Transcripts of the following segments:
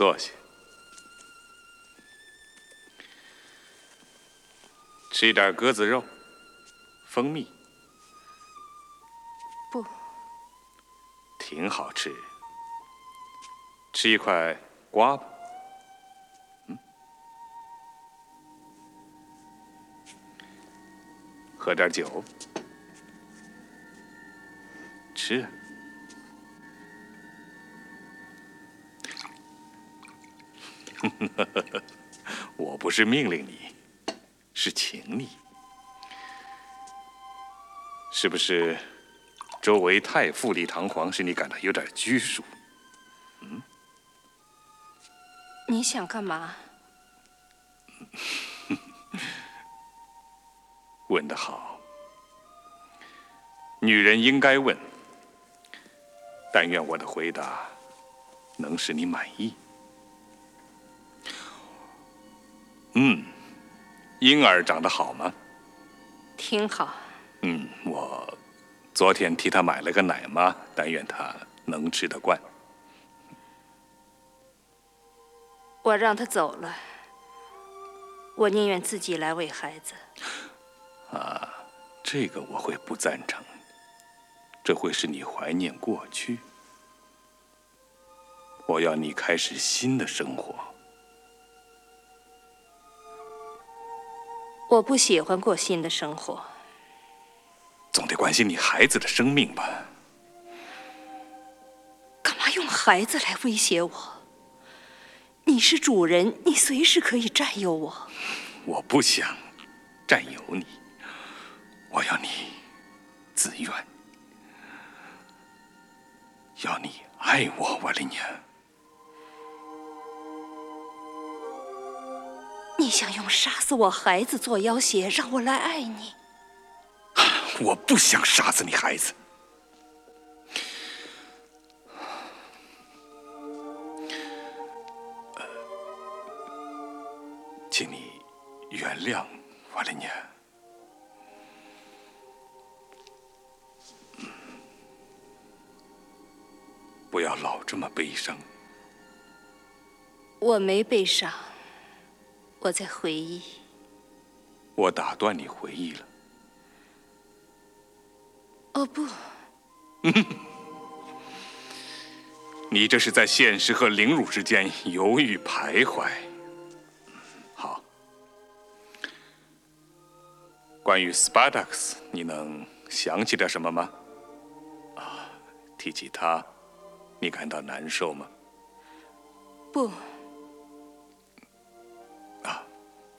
坐下，吃一点鸽子肉，蜂蜜，不，挺好吃。吃一块瓜吧，嗯，喝点酒，吃。我不是命令你，是请你，是不是？周围太富丽堂皇，使你感到有点拘束。嗯？你想干嘛？问得好，女人应该问。但愿我的回答能使你满意。嗯，婴儿长得好吗？挺好。嗯，我昨天替他买了个奶妈，但愿他能吃得惯。我让他走了，我宁愿自己来喂孩子。啊，这个我会不赞成，这会使你怀念过去。我要你开始新的生活。我不喜欢过新的生活。总得关心你孩子的生命吧？干嘛用孩子来威胁我？你是主人，你随时可以占有我。我不想占有你，我要你自愿，要你爱我，瓦丽娘。你想用杀死我孩子做要挟，让我来爱你？我不想杀死你孩子，请你原谅瓦丽娘。不要老这么悲伤。我没悲伤。我在回忆。我打断你回忆了。哦不。你这是在现实和凌辱之间犹豫徘徊。好。关于 Spartax，你能想起点什么吗？啊，提起他，你感到难受吗？不。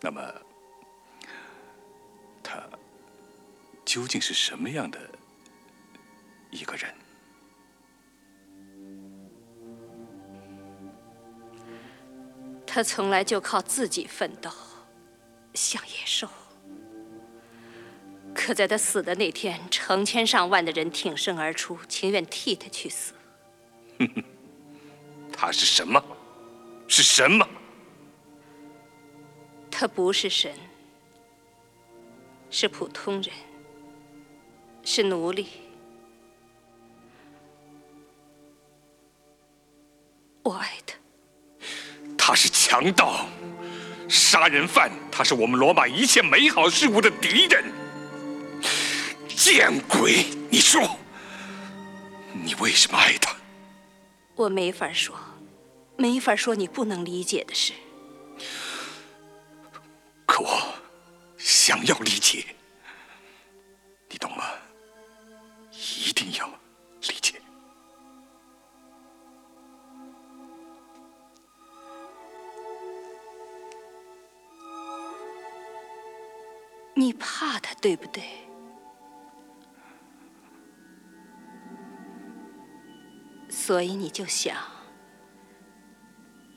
那么，他究竟是什么样的一个人？他从来就靠自己奋斗，像野兽。可在他死的那天，成千上万的人挺身而出，情愿替他去死。哼哼他是什么？是什么？他不是神，是普通人，是奴隶。我爱他。他是强盗，杀人犯，他是我们罗马一切美好事物的敌人。见鬼！你说，你为什么爱他？我没法说，没法说你不能理解的事。我想要理解，你懂吗？一定要理解。你怕他，对不对？所以你就想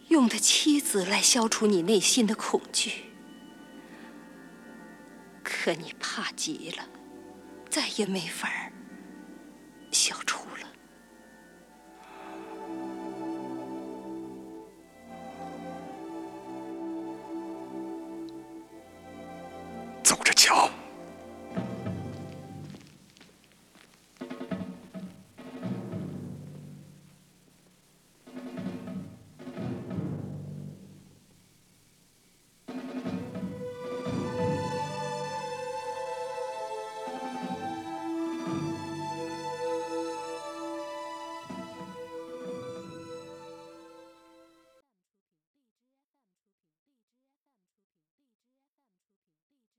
用他妻子来消除你内心的恐惧。可你怕极了，再也没法儿